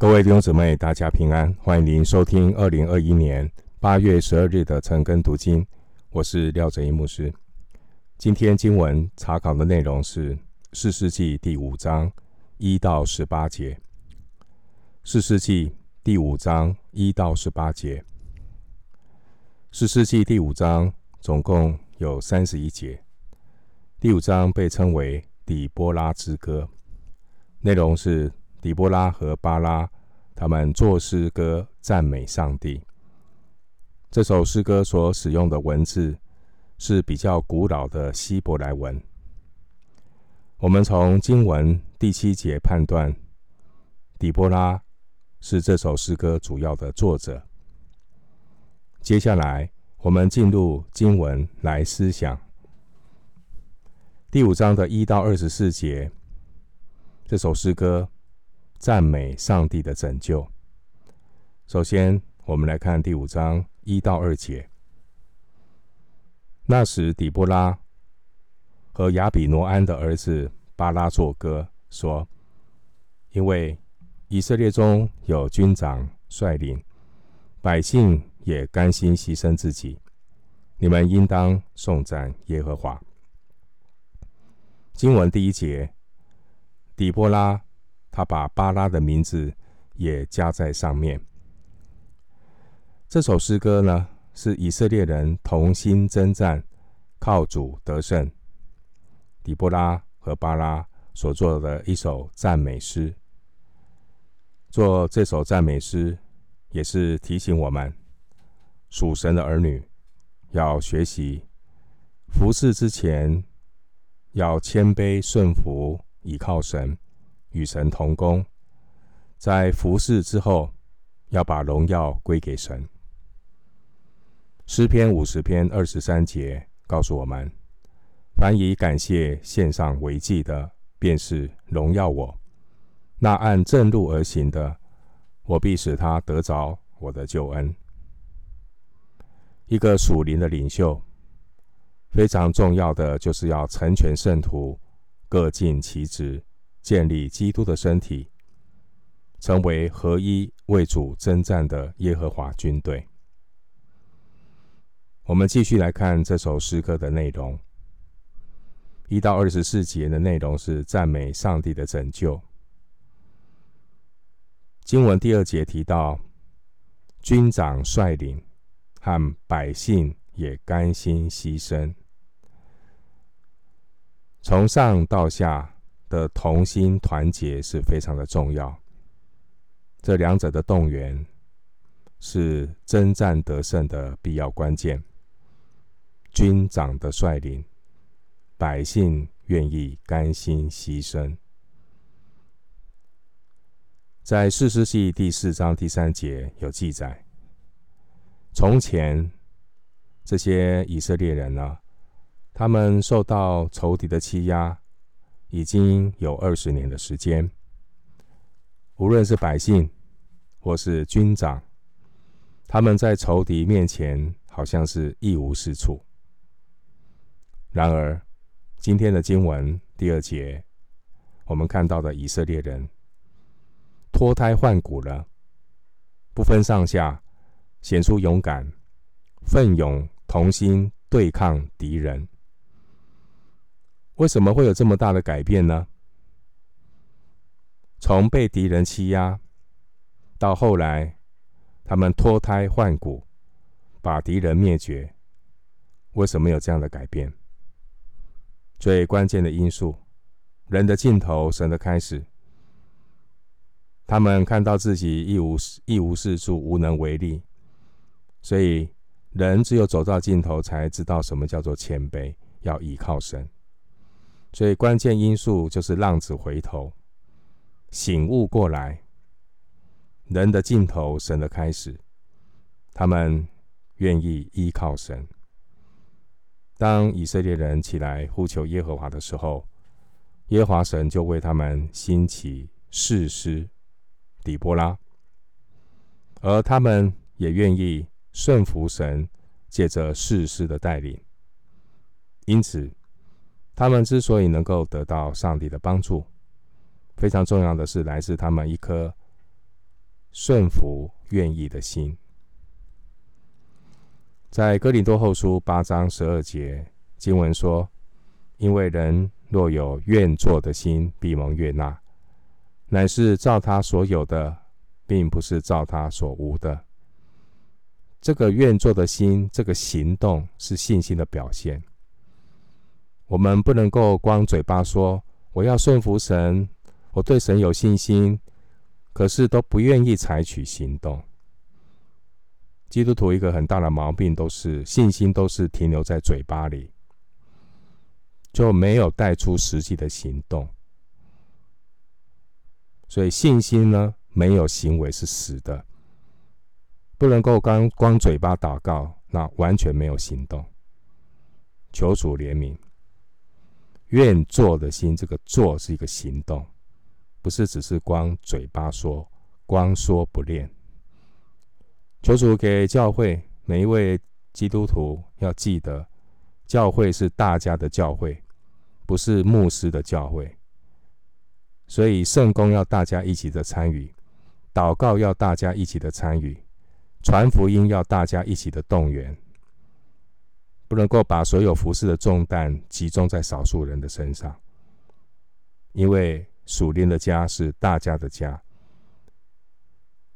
各位弟兄姊妹，大家平安，欢迎您收听二零二一年八月十二日的晨更读经。我是廖哲一牧师。今天经文查考的内容是四世纪第五章一到十八节。四世纪第五章一到十八节。四世纪第五章总共有三十一节。第五章被称为底波拉之歌，内容是。底波拉和巴拉，他们作诗歌赞美上帝。这首诗歌所使用的文字是比较古老的希伯来文。我们从经文第七节判断，底波拉是这首诗歌主要的作者。接下来，我们进入经文来思想第五章的一到二十四节，这首诗歌。赞美上帝的拯救。首先，我们来看第五章一到二节。那时，底波拉和亚比挪安的儿子巴拉作歌，说：“因为以色列中有军长率领，百姓也甘心牺牲自己，你们应当颂赞耶和华。”经文第一节，底波拉。他把巴拉的名字也加在上面。这首诗歌呢，是以色列人同心征战、靠主得胜。底波拉和巴拉所作的一首赞美诗。做这首赞美诗，也是提醒我们属神的儿女要学习服侍之前，要谦卑顺服，倚靠神。与神同工，在服侍之后，要把荣耀归给神。诗篇五十篇二十三节告诉我们：凡以感谢献上为祭的，便是荣耀我；那按正路而行的，我必使他得着我的救恩。一个属灵的领袖，非常重要的就是要成全圣徒，各尽其职。建立基督的身体，成为合一为主征战的耶和华军队。我们继续来看这首诗歌的内容。一到二十四节的内容是赞美上帝的拯救。经文第二节提到，军长率领和百姓也甘心牺牲，从上到下。的同心团结是非常的重要。这两者的动员是征战得胜的必要关键。军长的率领，百姓愿意甘心牺牲。在士师记第四章第三节有记载：从前这些以色列人呢，他们受到仇敌的欺压。已经有二十年的时间，无论是百姓或是军长，他们在仇敌面前好像是一无是处。然而，今天的经文第二节，我们看到的以色列人脱胎换骨了，不分上下，显出勇敢、奋勇、同心对抗敌人。为什么会有这么大的改变呢？从被敌人欺压，到后来他们脱胎换骨，把敌人灭绝。为什么有这样的改变？最关键的因素，人的尽头，神的开始。他们看到自己一无一无是处，无能为力，所以人只有走到尽头，才知道什么叫做谦卑，要依靠神。所以关键因素就是浪子回头，醒悟过来，人的尽头，神的开始。他们愿意依靠神。当以色列人起来呼求耶和华的时候，耶和华神就为他们兴起士师底波拉，而他们也愿意顺服神，借着士师的带领。因此。他们之所以能够得到上帝的帮助，非常重要的是来自他们一颗顺服、愿意的心。在哥林多后书八章十二节经文说：“因为人若有愿做的心，必蒙悦纳，乃是照他所有的，并不是照他所无的。”这个愿做的心，这个行动是信心的表现。我们不能够光嘴巴说我要顺服神，我对神有信心，可是都不愿意采取行动。基督徒一个很大的毛病，都是信心都是停留在嘴巴里，就没有带出实际的行动。所以信心呢，没有行为是死的。不能够光光嘴巴祷告，那完全没有行动。求主怜悯，愿做的心，这个做是一个行动，不是只是光嘴巴说，光说不练。求主给教会每一位基督徒要记得，教会是大家的教会，不是牧师的教会。所以圣工要大家一起的参与，祷告要大家一起的参与。传福音要大家一起的动员，不能够把所有服饰的重担集中在少数人的身上，因为属灵的家是大家的家，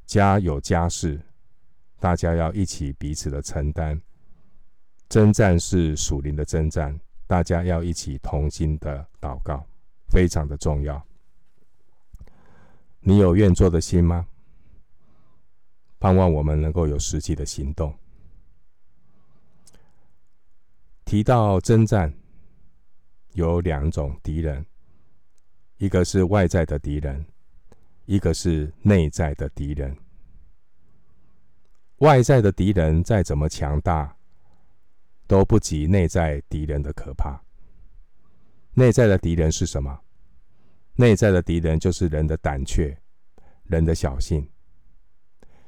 家有家事，大家要一起彼此的承担。征战是属灵的征战，大家要一起同心的祷告，非常的重要。你有愿做的心吗？盼望我们能够有实际的行动。提到征战，有两种敌人，一个是外在的敌人，一个是内在的敌人。外在的敌人再怎么强大，都不及内在敌人的可怕。内在的敌人是什么？内在的敌人就是人的胆怯，人的小性。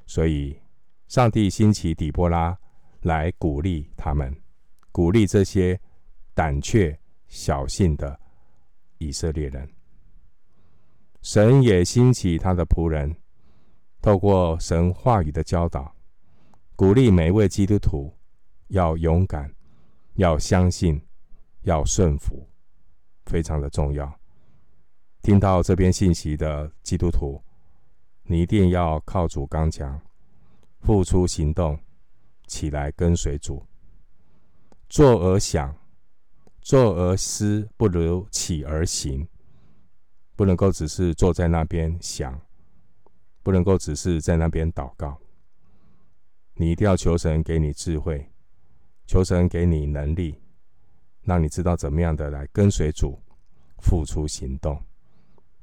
所以，上帝兴起底波拉来鼓励他们，鼓励这些胆怯小信的以色列人。神也兴起他的仆人，透过神话语的教导，鼓励每一位基督徒要勇敢，要相信，要顺服，非常的重要。听到这边信息的基督徒。你一定要靠主刚强，付出行动，起来跟随主。坐而想，坐而思，不如起而行。不能够只是坐在那边想，不能够只是在那边祷告。你一定要求神给你智慧，求神给你能力，让你知道怎么样的来跟随主，付出行动。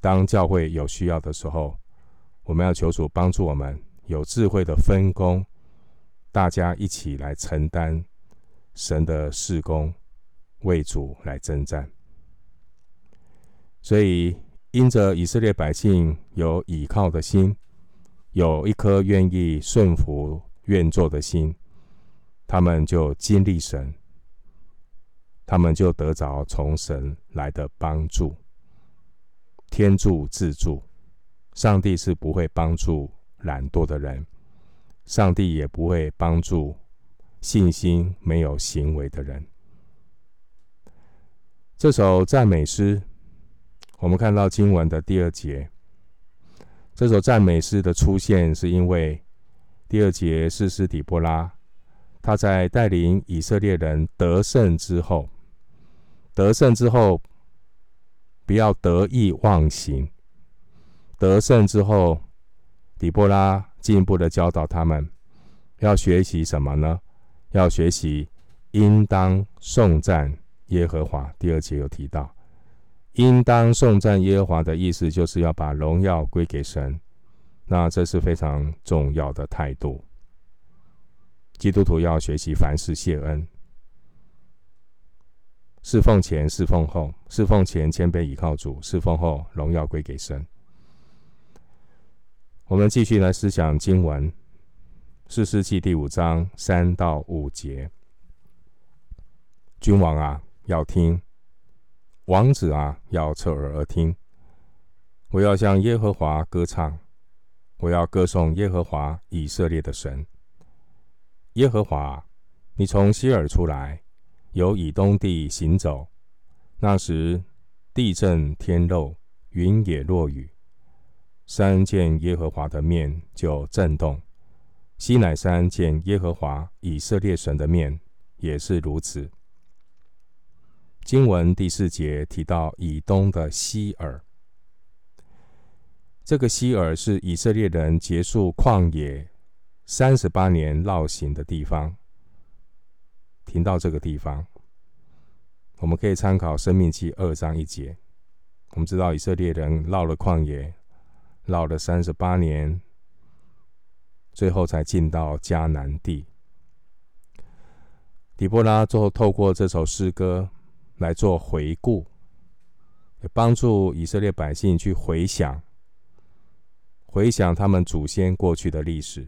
当教会有需要的时候。我们要求主帮助我们有智慧的分工，大家一起来承担神的事工，为主来征战。所以，因着以色列百姓有倚靠的心，有一颗愿意顺服、愿做的心，他们就经历神，他们就得着从神来的帮助，天助自助。上帝是不会帮助懒惰的人，上帝也不会帮助信心没有行为的人。这首赞美诗，我们看到经文的第二节。这首赞美诗的出现，是因为第二节是斯底波拉，他在带领以色列人得胜之后，得胜之后，不要得意忘形。得胜之后，底波拉进一步的教导他们，要学习什么呢？要学习应当颂赞耶和华。第二节有提到，应当颂赞耶和华的意思，就是要把荣耀归给神。那这是非常重要的态度。基督徒要学习凡事谢恩，侍奉前、侍奉后，侍奉前谦卑倚靠主，侍奉后荣耀归给神。我们继续来思想经文，《士师记》第五章三到五节。君王啊，要听；王子啊，要侧耳而听。我要向耶和华歌唱，我要歌颂耶和华以色列的神。耶和华，你从西尔出来，由以东地行走。那时地震天漏，云也落雨。山见耶和华的面就震动，西乃山见耶和华以色列神的面也是如此。经文第四节提到以东的西珥，这个西珥是以色列人结束旷野三十八年绕行的地方。停到这个地方，我们可以参考《生命记》二章一节。我们知道以色列人绕了旷野。绕了三十八年，最后才进到迦南地。底波拉最后透过这首诗歌来做回顾，也帮助以色列百姓去回想，回想他们祖先过去的历史。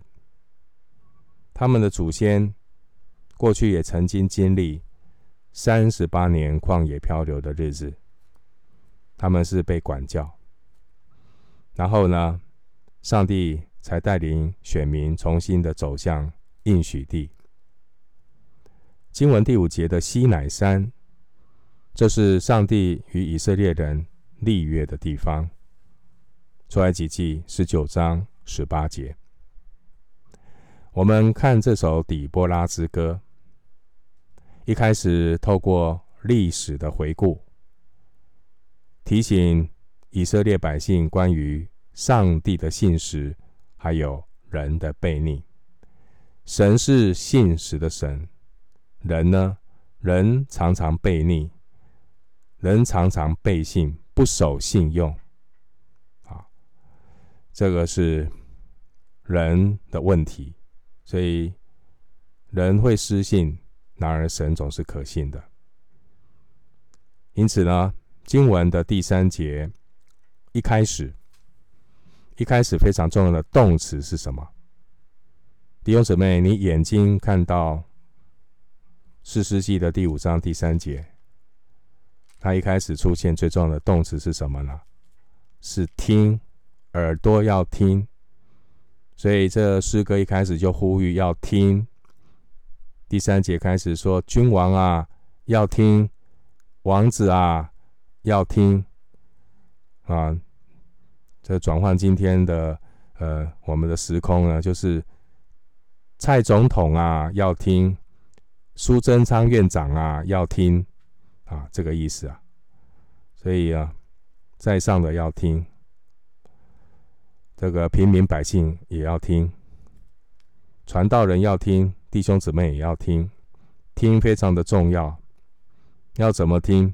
他们的祖先过去也曾经经历三十八年旷野漂流的日子，他们是被管教。然后呢，上帝才带领选民重新的走向应许地。经文第五节的西乃山，这是上帝与以色列人立约的地方。出埃及记十九章十八节。我们看这首底波拉之歌，一开始透过历史的回顾，提醒。以色列百姓关于上帝的信实，还有人的悖逆。神是信实的神，人呢？人常常悖逆，人常常背信，不守信用。啊，这个是人的问题。所以人会失信，然而神总是可信的。因此呢，经文的第三节。一开始，一开始非常重要的动词是什么？弟兄姊妹，你眼睛看到士师记的第五章第三节，它一开始出现最重要的动词是什么呢？是听，耳朵要听。所以这诗歌一开始就呼吁要听。第三节开始说：“君王啊，要听；王子啊，要听。”啊。这转换今天的呃，我们的时空呢，就是蔡总统啊要听，苏贞昌院长啊要听啊，这个意思啊。所以啊，在上的要听，这个平民百姓也要听，传道人要听，弟兄姊妹也要听，听非常的重要。要怎么听？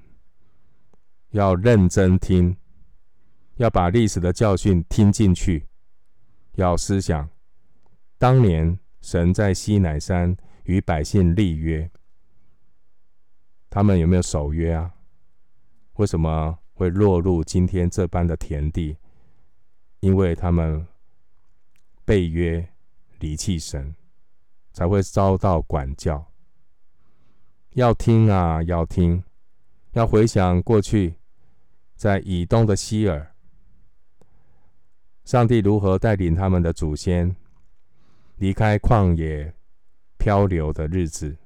要认真听。要把历史的教训听进去，要思想当年神在西乃山与百姓立约，他们有没有守约啊？为什么会落入今天这般的田地？因为他们背约离弃神，才会遭到管教。要听啊，要听，要回想过去在以东的希珥。上帝如何带领他们的祖先离开旷野漂流的日子，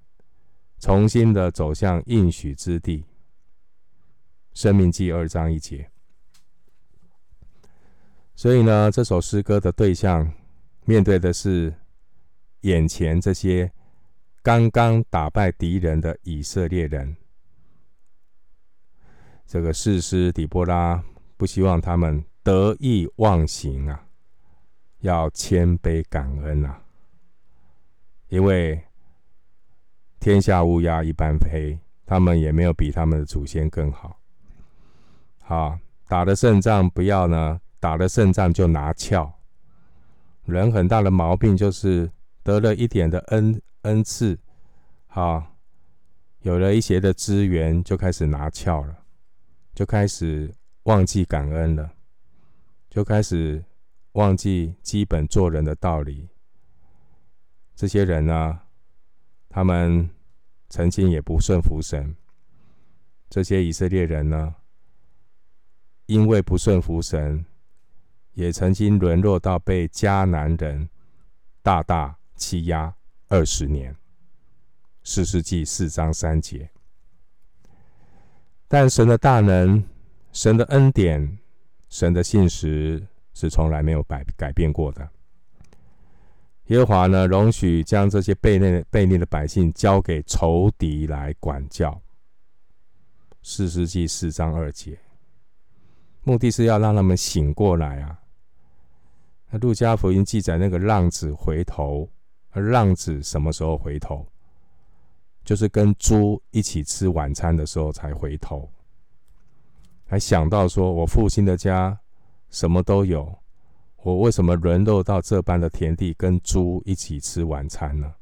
重新的走向应许之地？生命记二章一节。所以呢，这首诗歌的对象面对的是眼前这些刚刚打败敌人的以色列人。这个士师底波拉不希望他们。得意忘形啊，要谦卑感恩啊，因为天下乌鸦一般飞，他们也没有比他们的祖先更好。好，打了胜仗不要呢，打了胜仗就拿翘。人很大的毛病就是得了一点的恩恩赐，好，有了一些的资源就开始拿翘了，就开始忘记感恩了。就开始忘记基本做人的道理。这些人呢，他们曾经也不顺服神。这些以色列人呢，因为不顺服神，也曾经沦落到被迦南人大大欺压二十年。四世纪四章三节。但神的大能、神的恩典、神的信实是从来没有改改变过的。耶和华呢，容许将这些悖逆悖逆的百姓交给仇敌来管教。四世纪四章二节，目的是要让他们醒过来啊。那路加福音记载那个浪子回头，而浪子什么时候回头？就是跟猪一起吃晚餐的时候才回头，还想到说：“我父亲的家什么都有，我为什么沦落到这般的田地，跟猪一起吃晚餐呢？”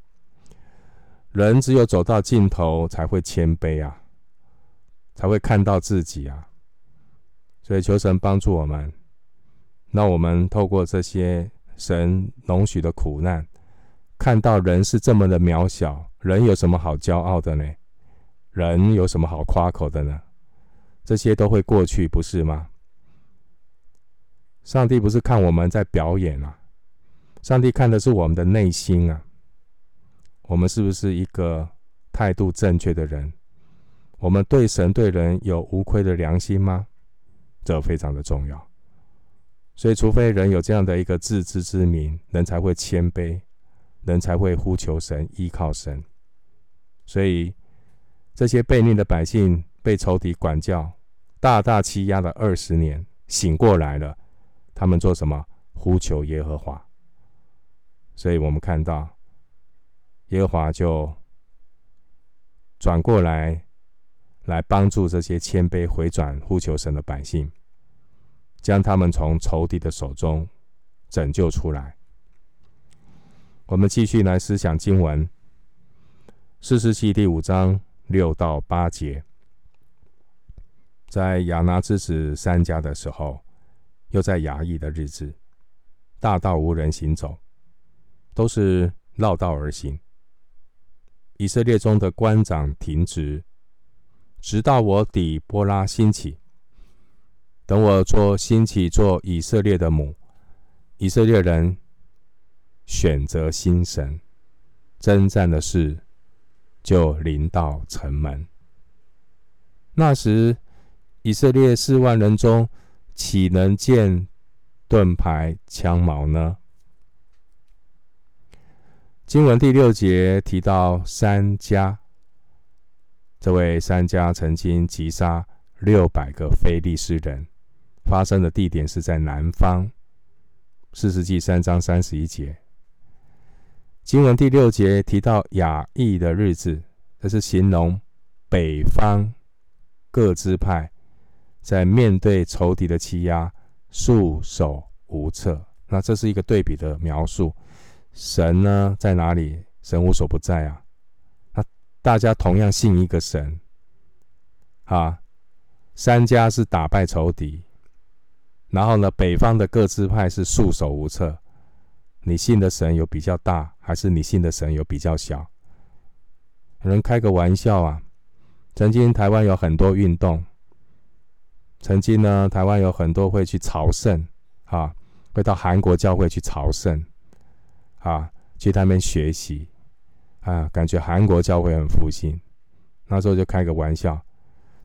人只有走到尽头，才会谦卑啊，才会看到自己啊。所以求神帮助我们，那我们透过这些神容许的苦难，看到人是这么的渺小。人有什么好骄傲的呢？人有什么好夸口的呢？这些都会过去，不是吗？上帝不是看我们在表演啊，上帝看的是我们的内心啊。我们是不是一个态度正确的人？我们对神对人有无愧的良心吗？这非常的重要。所以，除非人有这样的一个自知之明，人才会谦卑，人才会呼求神，依靠神。所以，这些悖逆的百姓被仇敌管教，大大欺压了二十年，醒过来了。他们做什么？呼求耶和华。所以我们看到，耶和华就转过来，来帮助这些谦卑回转、呼求神的百姓，将他们从仇敌的手中拯救出来。我们继续来思想经文。四十七第五章六到八节，在亚拿之子三家的时候，又在衙役的日子，大道无人行走，都是绕道而行。以色列中的官长停职，直到我底波拉兴起。等我做兴起做以色列的母，以色列人选择新神，征战的事。就临到城门。那时，以色列四万人中，岂能见盾牌枪矛呢？经文第六节提到三家，这位三家曾经击杀六百个非利士人，发生的地点是在南方。四世纪三章三十一节。经文第六节提到亚亿的日子，这是形容北方各支派在面对仇敌的欺压束手无策。那这是一个对比的描述。神呢在哪里？神无所不在啊。那大家同样信一个神，啊，三家是打败仇敌，然后呢，北方的各支派是束手无策。你信的神有比较大，还是你信的神有比较小？有人开个玩笑啊，曾经台湾有很多运动，曾经呢，台湾有很多会去朝圣，啊，会到韩国教会去朝圣，啊，去他们学习，啊，感觉韩国教会很复兴。那时候就开个玩笑，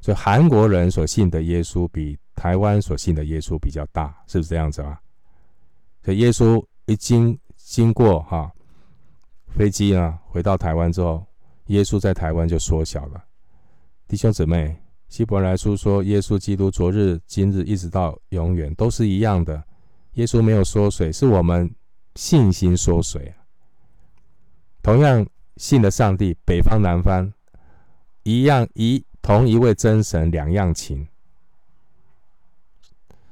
所以韩国人所信的耶稣比台湾所信的耶稣比较大，是不是这样子啊？所以耶稣。一经经过哈飞机啊，回到台湾之后，耶稣在台湾就缩小了。弟兄姊妹，希伯来书说，耶稣基督昨日、今日一直到永远都是一样的。耶稣没有缩水，是我们信心缩水。同样信的上帝，北方南方一样一同一位真神，两样情。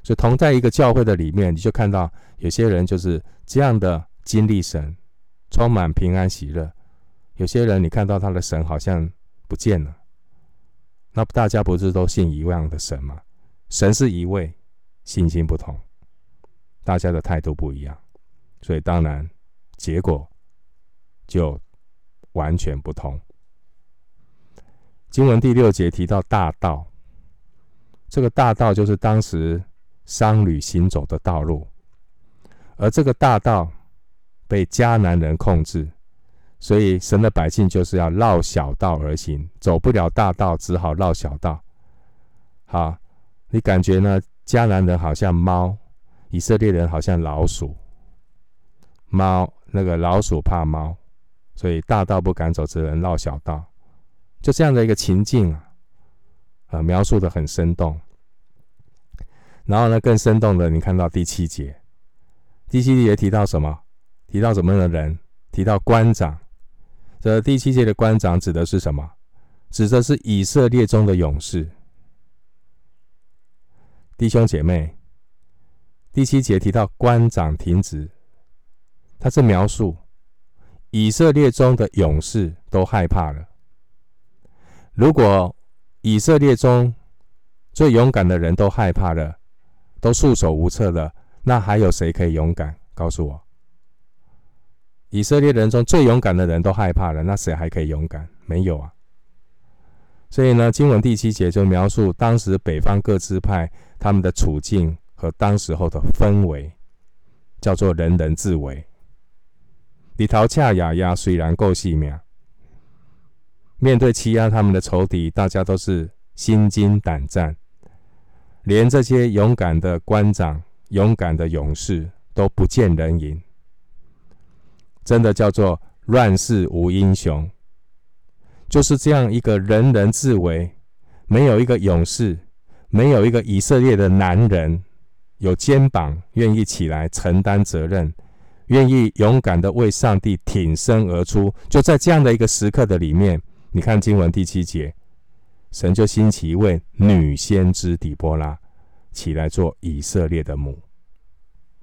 所以同在一个教会的里面，你就看到有些人就是这样的经历神，充满平安喜乐；有些人你看到他的神好像不见了。那大家不是都信一样的神吗？神是一位，信心不同，大家的态度不一样，所以当然结果就完全不同。经文第六节提到大道，这个大道就是当时。商旅行走的道路，而这个大道被迦南人控制，所以神的百姓就是要绕小道而行，走不了大道，只好绕小道。好，你感觉呢？迦南人好像猫，以色列人好像老鼠。猫那个老鼠怕猫，所以大道不敢走，只能绕小道。就这样的一个情境啊，呃，描述的很生动。然后呢，更生动的，你看到第七节，第七节提到什么？提到什么样的人？提到官长。这第七节的官长指的是什么？指的是以色列中的勇士。弟兄姐妹，第七节提到官长停职，他是描述以色列中的勇士都害怕了。如果以色列中最勇敢的人都害怕了，都束手无策了，那还有谁可以勇敢？告诉我，以色列人中最勇敢的人都害怕了，那谁还可以勇敢？没有啊。所以呢，经文第七节就描述当时北方各支派他们的处境和当时候的氛围，叫做人人自危。里陶恰雅雅虽然够细命，面对欺压他们的仇敌，大家都是心惊胆战，连这些勇敢的官长、勇敢的勇士都不见人影，真的叫做乱世无英雄。就是这样一个人人自危，没有一个勇士，没有一个以色列的男人有肩膀愿意起来承担责任，愿意勇敢的为上帝挺身而出。就在这样的一个时刻的里面，你看经文第七节，神就兴起一位女先知底波拉起来做以色列的母，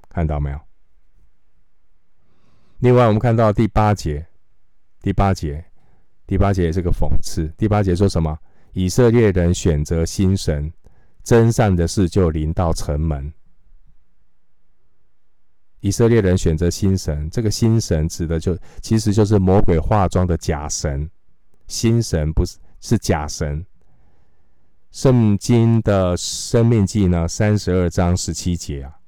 看到没有？另外，我们看到第八节，第八节。第八节也是个讽刺。第八节说什么？以色列人选择新神，真善的事就临到城门。以色列人选择新神，这个新神指的就其实就是魔鬼化妆的假神。新神不是，是假神。圣经的生命记呢，三十二章十七节啊，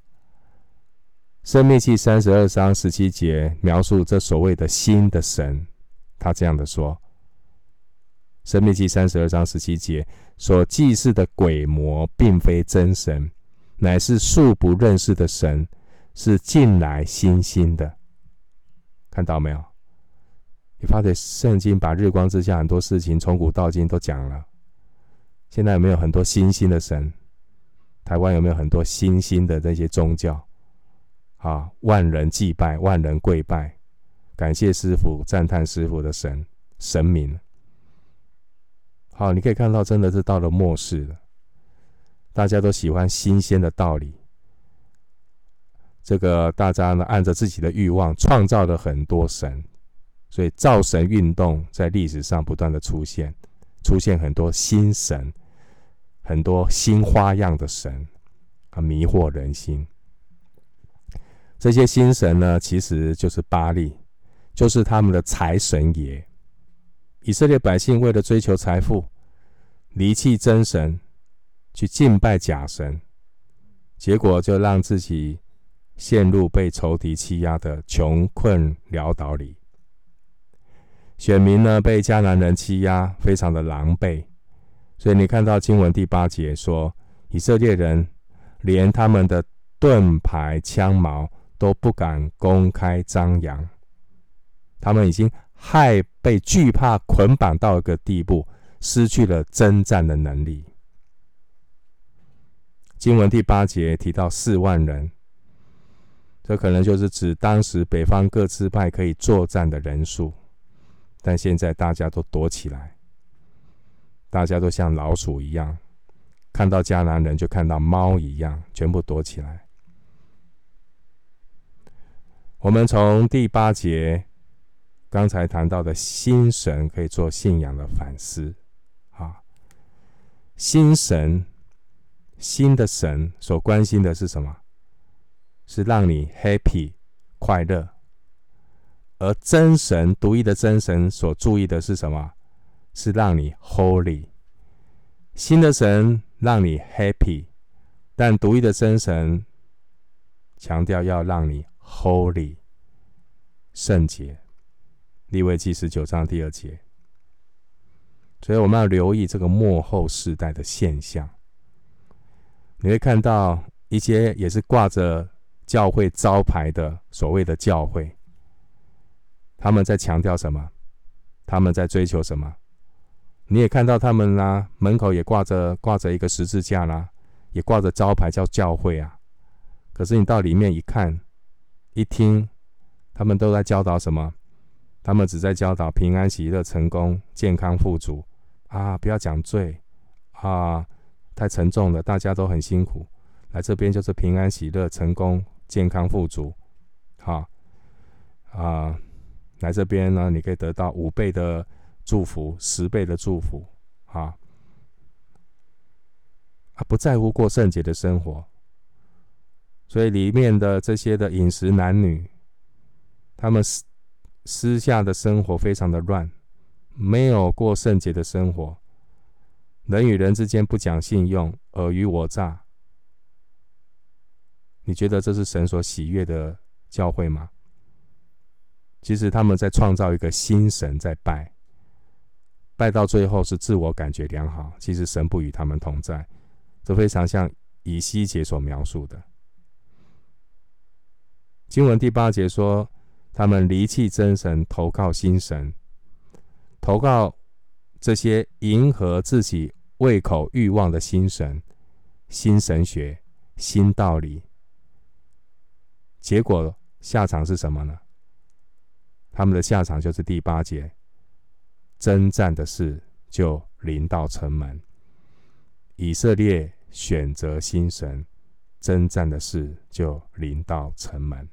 申命记三十二章十七节描述这所谓的新的神，他这样的说。申命记三十二章十七节所祭祀的鬼魔，并非真神，乃是素不认识的神，是近来新兴的。看到没有？你发觉圣经把日光之下很多事情从古到今都讲了。现在有没有很多新兴的神？台湾有没有很多新兴的这些宗教？啊，万人祭拜，万人跪拜，感谢师傅，赞叹师傅的神神明。好，你可以看到，真的是到了末世了。大家都喜欢新鲜的道理。这个大家呢，按着自己的欲望创造了很多神，所以造神运动在历史上不断的出现，出现很多新神，很多新花样的神，啊，迷惑人心。这些新神呢，其实就是巴力，就是他们的财神爷。以色列百姓为了追求财富，离弃真神，去敬拜假神，结果就让自己陷入被仇敌欺压的穷困潦倒里。选民呢，被迦南人欺压，非常的狼狈。所以你看到经文第八节说，以色列人连他们的盾牌、枪矛都不敢公开张扬，他们已经。害被惧怕捆绑到一个地步，失去了征战的能力。经文第八节提到四万人，这可能就是指当时北方各支派可以作战的人数，但现在大家都躲起来，大家都像老鼠一样，看到迦南人就看到猫一样，全部躲起来。我们从第八节。刚才谈到的新神可以做信仰的反思，啊，新神、新的神所关心的是什么？是让你 happy 快乐，而真神独一的真神所注意的是什么？是让你 holy。新的神让你 happy，但独一的真神强调要让你 holy，圣洁。利未记十九章第二节。所以我们要留意这个末后世代的现象。你会看到一些也是挂着教会招牌的所谓的教会，他们在强调什么？他们在追求什么？你也看到他们啦、门口也挂着挂着一个十字架啦，也挂着招牌叫教会啊。可是你到里面一看、一听，他们都在教导什么？他们只在教导平安、喜乐、成功、健康、富足啊！不要讲罪啊，太沉重了，大家都很辛苦。来这边就是平安、喜乐、成功、健康、富足，好啊！来这边呢，你可以得到五倍的。祝福十倍的祝福，啊，啊，不在乎过圣洁的生活，所以里面的这些的饮食男女，他们私私下的生活非常的乱，没有过圣洁的生活，人与人之间不讲信用，尔虞我诈。你觉得这是神所喜悦的教会吗？其实他们在创造一个新神，在拜。拜到最后是自我感觉良好，其实神不与他们同在，这非常像以西结所描述的。经文第八节说，他们离弃真神，投靠新神，投靠这些迎合自己胃口欲望的新神、新神学、新道理。结果下场是什么呢？他们的下场就是第八节。征战的事就临到城门，以色列选择新神，征战的事就临到城门。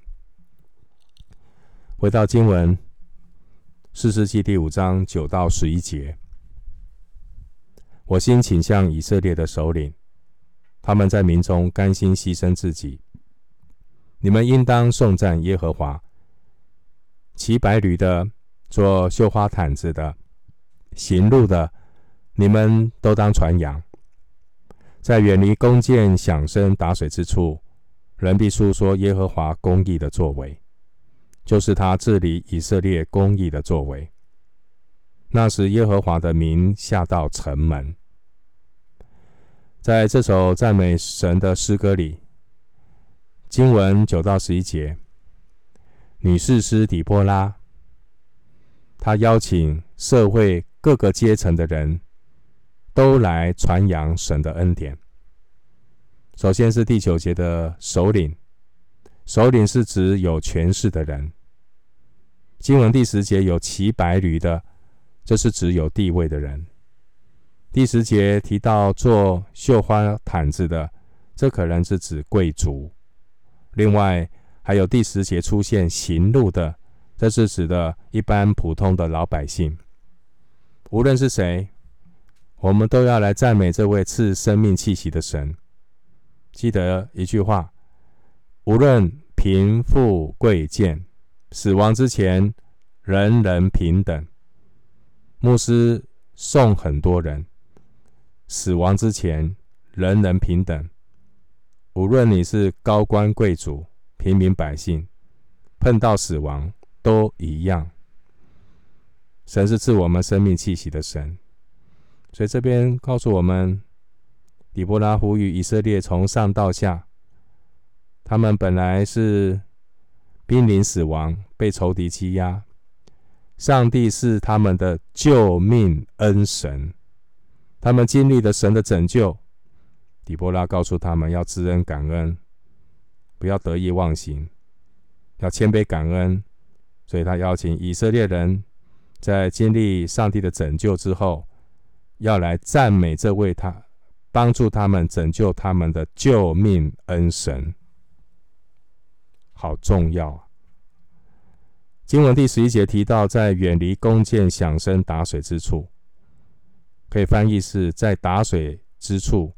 回到经文，四世纪第五章九到十一节，我心倾向以色列的首领，他们在民中甘心牺牲自己。你们应当颂赞耶和华。骑白驴的，做绣花毯子的。行路的，你们都当传扬，在远离弓箭、响声、打水之处，人必述说耶和华公义的作为，就是他治理以色列公义的作为。那时，耶和华的名下到城门。在这首赞美神的诗歌里，经文九到十一节，女士师底波拉，她邀请社会。各个阶层的人都来传扬神的恩典。首先是第九节的首领，首领是指有权势的人。经文第十节有骑白驴的，这是指有地位的人。第十节提到做绣花毯子的，这可能是指贵族。另外还有第十节出现行路的，这是指的一般普通的老百姓。无论是谁，我们都要来赞美这位赐生命气息的神。记得一句话：无论贫富贵贱，死亡之前，人人平等。牧师送很多人，死亡之前，人人平等。无论你是高官贵族、平民百姓，碰到死亡都一样。神是赐我们生命气息的神，所以这边告诉我们，底波拉呼吁以色列从上到下，他们本来是濒临死亡，被仇敌欺压，上帝是他们的救命恩神，他们经历了神的拯救，底波拉告诉他们要知恩感恩，不要得意忘形，要谦卑感恩，所以他邀请以色列人。在经历上帝的拯救之后，要来赞美这位他帮助他们拯救他们的救命恩神，好重要啊！经文第十一节提到，在远离弓箭、响声、打水之处，可以翻译是在打水之处，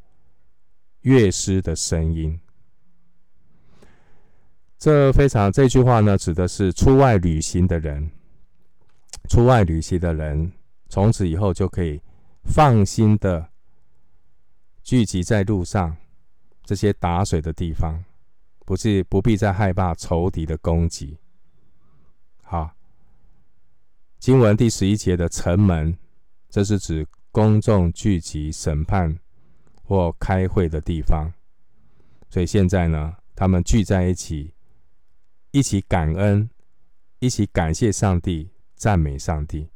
乐师的声音。这非常这句话呢，指的是出外旅行的人。出外旅行的人，从此以后就可以放心的聚集在路上，这些打水的地方，不是不必再害怕仇敌的攻击。好，经文第十一节的城门，这是指公众聚集、审判或开会的地方。所以现在呢，他们聚在一起，一起感恩，一起感谢上帝，赞美上帝。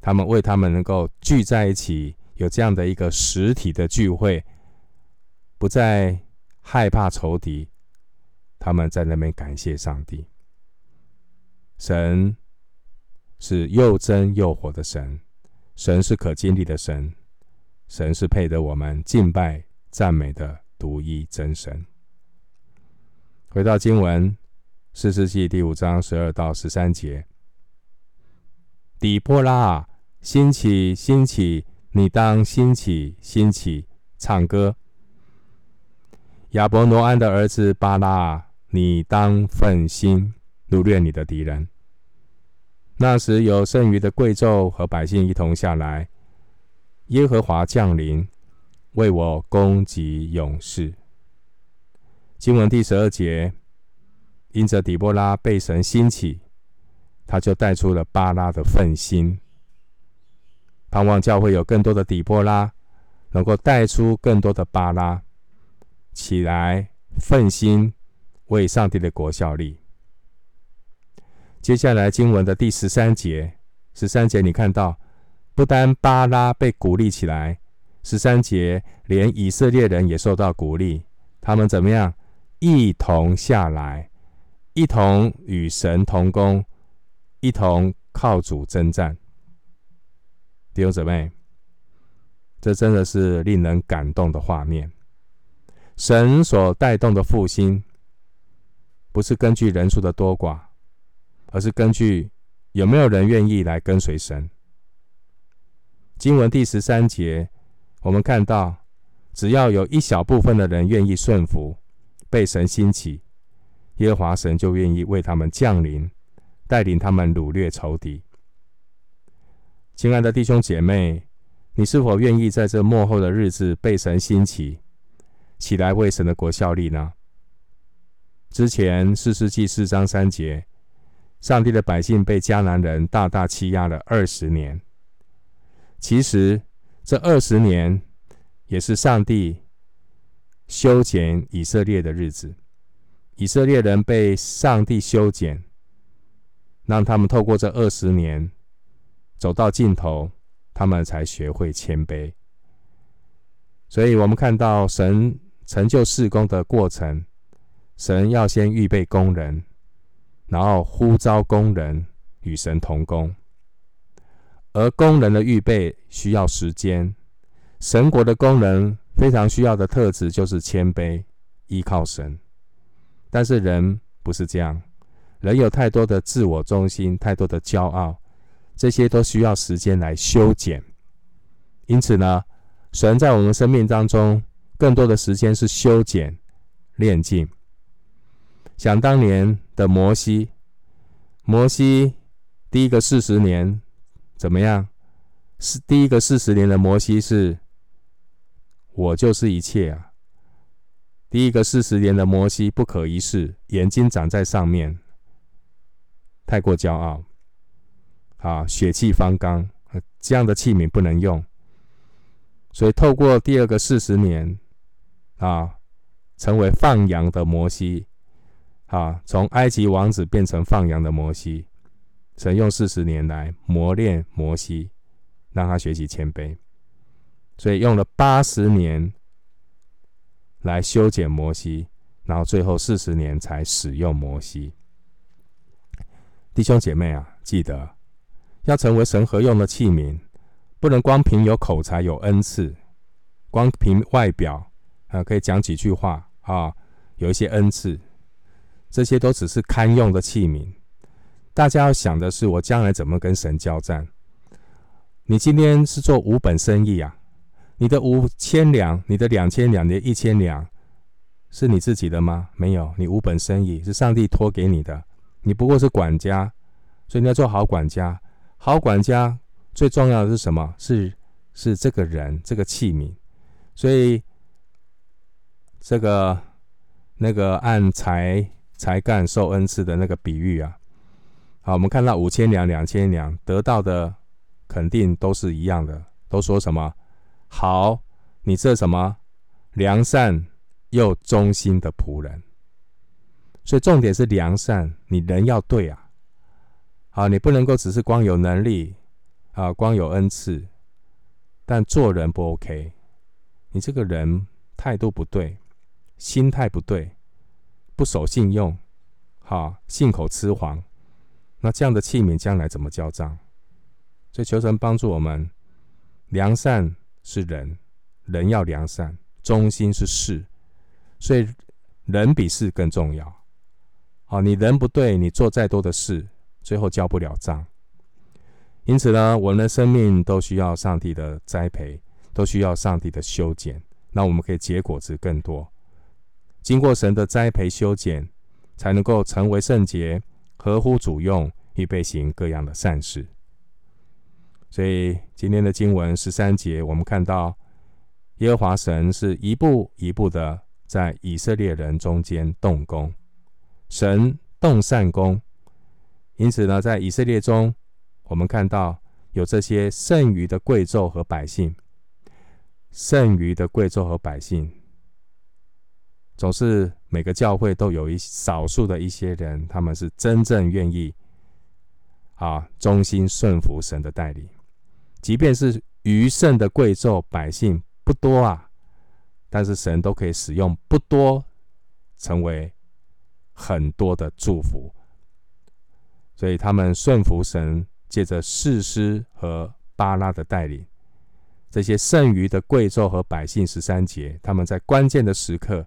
他们为他们能够聚在一起，有这样的一个实体的聚会，不再害怕仇敌，他们在那边感谢上帝。神是又真又活的神，神是可经历的神，神是配得我们敬拜赞美的独一真神。回到经文，四世纪第五章十二到十三节，底波拉，兴起，兴起，你当兴起，兴起，唱歌。亚伯挪安的儿子巴拉，你当奋心。掳掠你的敌人。那时有剩余的贵胄和百姓一同下来，耶和华降临，为我攻击勇士。经文第十二节，因着底波拉被神兴起，他就带出了巴拉的奋心。盼望教会有更多的底波拉，能够带出更多的巴拉，起来奋心为上帝的国效力。接下来经文的第十三节，十三节你看到，不单巴拉被鼓励起来，十三节连以色列人也受到鼓励，他们怎么样？一同下来，一同与神同工，一同靠主征战。弟兄姊妹，这真的是令人感动的画面。神所带动的复兴，不是根据人数的多寡。而是根据有没有人愿意来跟随神。经文第十三节，我们看到，只要有一小部分的人愿意顺服，被神兴起，耶和华神就愿意为他们降临，带领他们掳掠仇敌。亲爱的弟兄姐妹，你是否愿意在这幕后的日子被神兴起，起来为神的国效力呢？之前四世纪四章三节。上帝的百姓被迦南人大大欺压了二十年。其实这二十年也是上帝修剪以色列的日子。以色列人被上帝修剪，让他们透过这二十年走到尽头，他们才学会谦卑。所以，我们看到神成就事工的过程，神要先预备工人。然后呼召工人与神同工，而工人的预备需要时间。神国的工人非常需要的特质就是谦卑，依靠神。但是人不是这样，人有太多的自我中心，太多的骄傲，这些都需要时间来修剪。因此呢，神在我们生命当中更多的时间是修剪、炼净。想当年的摩西，摩西第一个四十年怎么样？是第一个四十年的摩西是，我就是一切啊。第一个四十年的摩西不可一世，眼睛长在上面，太过骄傲，啊，血气方刚，这样的器皿不能用。所以透过第二个四十年，啊，成为放羊的摩西。啊，从埃及王子变成放羊的摩西，神用四十年来磨练摩西，让他学习谦卑，所以用了八十年来修剪摩西，然后最后四十年才使用摩西。弟兄姐妹啊，记得要成为神合用的器皿，不能光凭有口才、有恩赐，光凭外表啊，可以讲几句话啊，有一些恩赐。这些都只是堪用的器皿。大家要想的是，我将来怎么跟神交战？你今天是做五本生意啊？你的五千两、你的两千两、你的一千两，是你自己的吗？没有，你五本生意是上帝托给你的。你不过是管家，所以你要做好管家。好管家最重要的是什么？是是这个人，这个器皿。所以这个。那个按才才干受恩赐的那个比喻啊。好，我们看到五千两、两千两得到的肯定都是一样的，都说什么？好，你这什么良善又忠心的仆人。所以重点是良善，你人要对啊。好，你不能够只是光有能力啊，光有恩赐，但做人不 OK。你这个人态度不对，心态不对，不守信用，好，信口雌黄。那这样的器皿将来怎么交账？所以求神帮助我们，良善是人，人要良善；忠心是事，所以人比事更重要。好，你人不对，你做再多的事，最后交不了账。因此呢，我们的生命都需要上帝的栽培，都需要上帝的修剪，那我们可以结果子更多。经过神的栽培修剪，才能够成为圣洁。合乎主用，预备行各样的善事。所以今天的经文十三节，我们看到耶和华神是一步一步的在以色列人中间动工，神动善工。因此呢，在以色列中，我们看到有这些剩余的贵胄和百姓，剩余的贵胄和百姓。总是每个教会都有一少数的一些人，他们是真正愿意啊，忠心顺服神的带领，即便是余剩的贵胄百姓不多啊，但是神都可以使用不多，成为很多的祝福。所以他们顺服神，借着士师和巴拉的带领，这些剩余的贵胄和百姓十三节，他们在关键的时刻。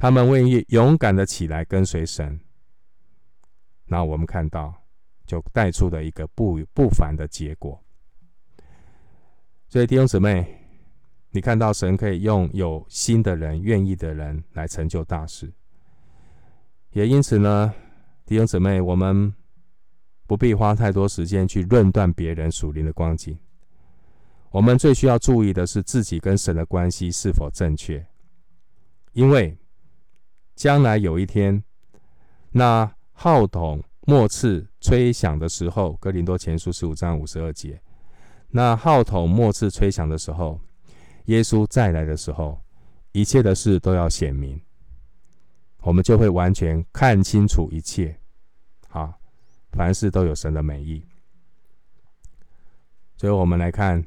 他们愿意勇敢的起来跟随神，那我们看到就带出了一个不不凡的结果。所以弟兄姊妹，你看到神可以用有心的人、愿意的人来成就大事，也因此呢，弟兄姊妹，我们不必花太多时间去论断别人属灵的光景。我们最需要注意的是自己跟神的关系是否正确，因为。将来有一天，那号筒末次吹响的时候，《哥林多前书》十五章五十二节，那号筒末次吹响的时候，耶稣再来的时候，一切的事都要显明，我们就会完全看清楚一切。好，凡事都有神的美意。最后，我们来看《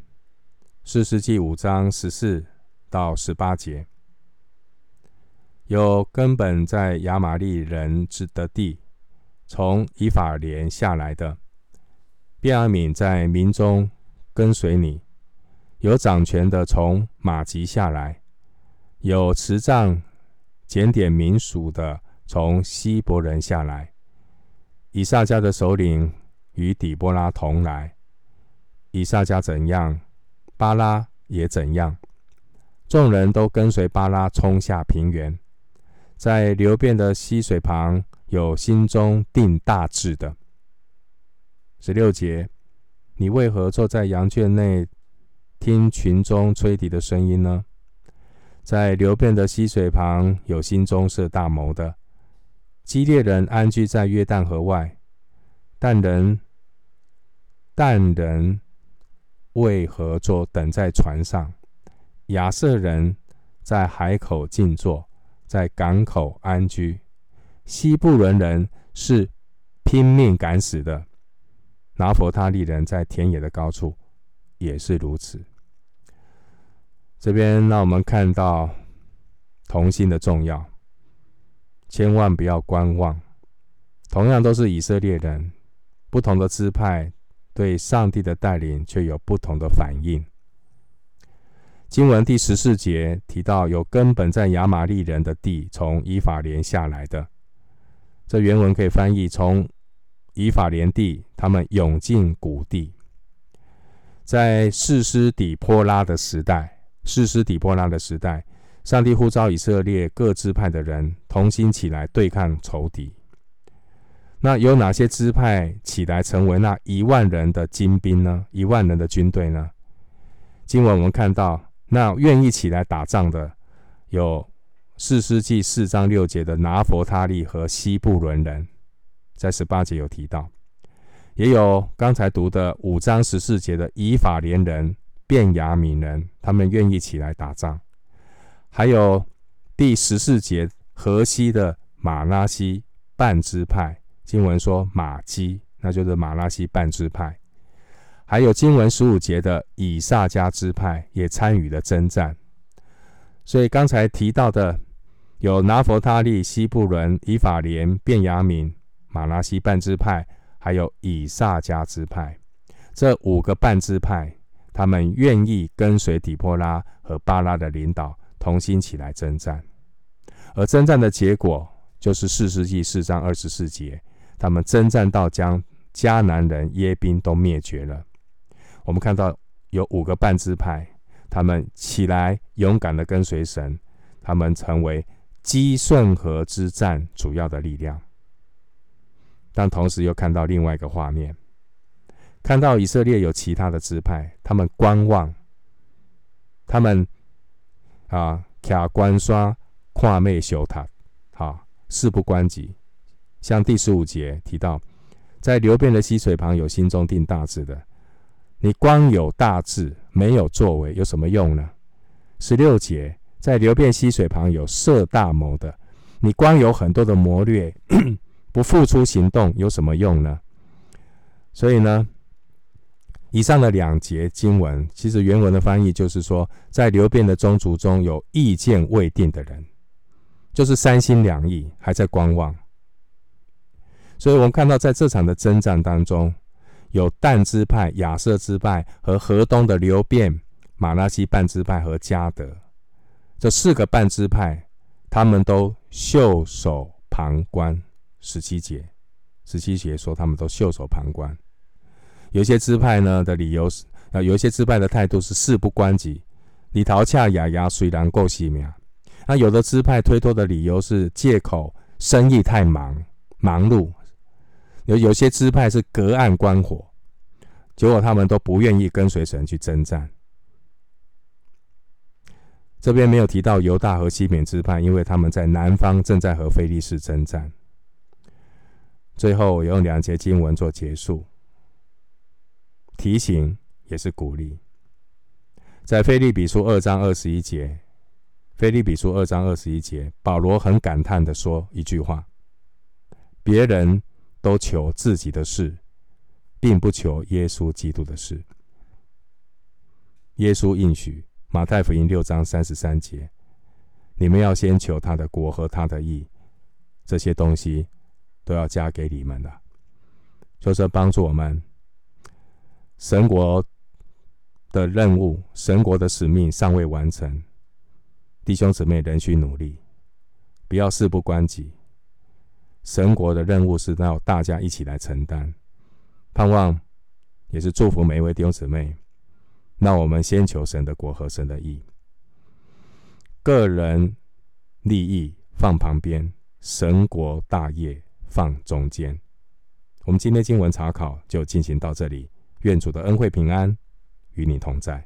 四世纪》五章十四到十八节。有根本在亚玛力人之的地，从以法莲下来的，便雅敏在民中跟随你；有掌权的从马吉下来，有持杖检点民数的从希伯人下来。以萨迦的首领与底波拉同来，以萨迦怎样，巴拉也怎样，众人都跟随巴拉冲下平原。在流变的溪水旁，有心中定大志的。十六节，你为何坐在羊圈内，听群中吹笛的声音呢？在流变的溪水旁，有心中设大谋的。基列人安居在约旦河外，但人但人为何坐等在船上？亚瑟人在海口静坐。在港口安居，西布伦人是拼命赶死的。拿弗他利人在田野的高处也是如此。这边让我们看到同心的重要，千万不要观望。同样都是以色列人，不同的支派对上帝的带领却有不同的反应。经文第十四节提到，有根本在亚玛力人的地，从以法莲下来的。这原文可以翻译：从以法莲地，他们涌进谷地。在士师底波拉的时代，士师底波拉的时代，上帝呼召以色列各支派的人同心起来对抗仇敌。那有哪些支派起来成为那一万人的精兵呢？一万人的军队呢？经文我们看到。那愿意起来打仗的有四世纪四章六节的拿佛他利和西布伦人，在十八节有提到，也有刚才读的五章十四节的以法莲人、便雅悯人，他们愿意起来打仗，还有第十四节河西的马拉西半支派，经文说马基，那就是马拉西半支派。还有经文十五节的以萨迦支派也参与了征战，所以刚才提到的有拿弗他利、西布伦、以法莲、便雅明、玛拉西半支派，还有以萨迦支派，这五个半支派，他们愿意跟随底波拉和巴拉的领导，同心起来征战。而征战的结果，就是四世纪四章二十四节，他们征战到将迦南人耶宾都灭绝了。我们看到有五个半支派，他们起来勇敢的跟随神，他们成为基顺河之战主要的力量。但同时又看到另外一个画面，看到以色列有其他的支派，他们观望，他们啊卡关刷跨妹修塔，好事不关己。像第十五节提到，在流便的溪水旁有心中定大志的。你光有大志，没有作为，有什么用呢？十六节，在流便溪水旁有设大谋的，你光有很多的谋略，不付出行动，有什么用呢？所以呢，以上的两节经文，其实原文的翻译就是说，在流便的宗族中有意见未定的人，就是三心两意，还在观望。所以我们看到，在这场的征战当中。有但支派、亚瑟支派和河东的流便、玛拿西半支派和迦得这四个半支派，他们都袖手旁观。十七节，十七节说他们都袖手旁观。有些支派呢的理由是，啊，有一些支派的态度是事不关己，里头恰雅雅虽然够细命。那有的支派推脱的理由是借口生意太忙忙碌。有有些支派是隔岸观火，结果他们都不愿意跟随神去征战。这边没有提到犹大和西缅支派，因为他们在南方正在和菲利士征战。最后我用两节经文做结束，提醒也是鼓励。在腓立比书二章二十一节，腓立比书二章二十一节，保罗很感叹的说一句话：别人。都求自己的事，并不求耶稣基督的事。耶稣应许，马太福音六章三十三节：“你们要先求他的国和他的义，这些东西都要加给你们的。”就是帮助我们，神国的任务、神国的使命尚未完成，弟兄姊妹仍需努力，不要事不关己。神国的任务是要大家一起来承担，盼望也是祝福每一位弟兄姊妹。那我们先求神的国和神的义，个人利益放旁边，神国大业放中间。我们今天经文查考就进行到这里，愿主的恩惠平安与你同在。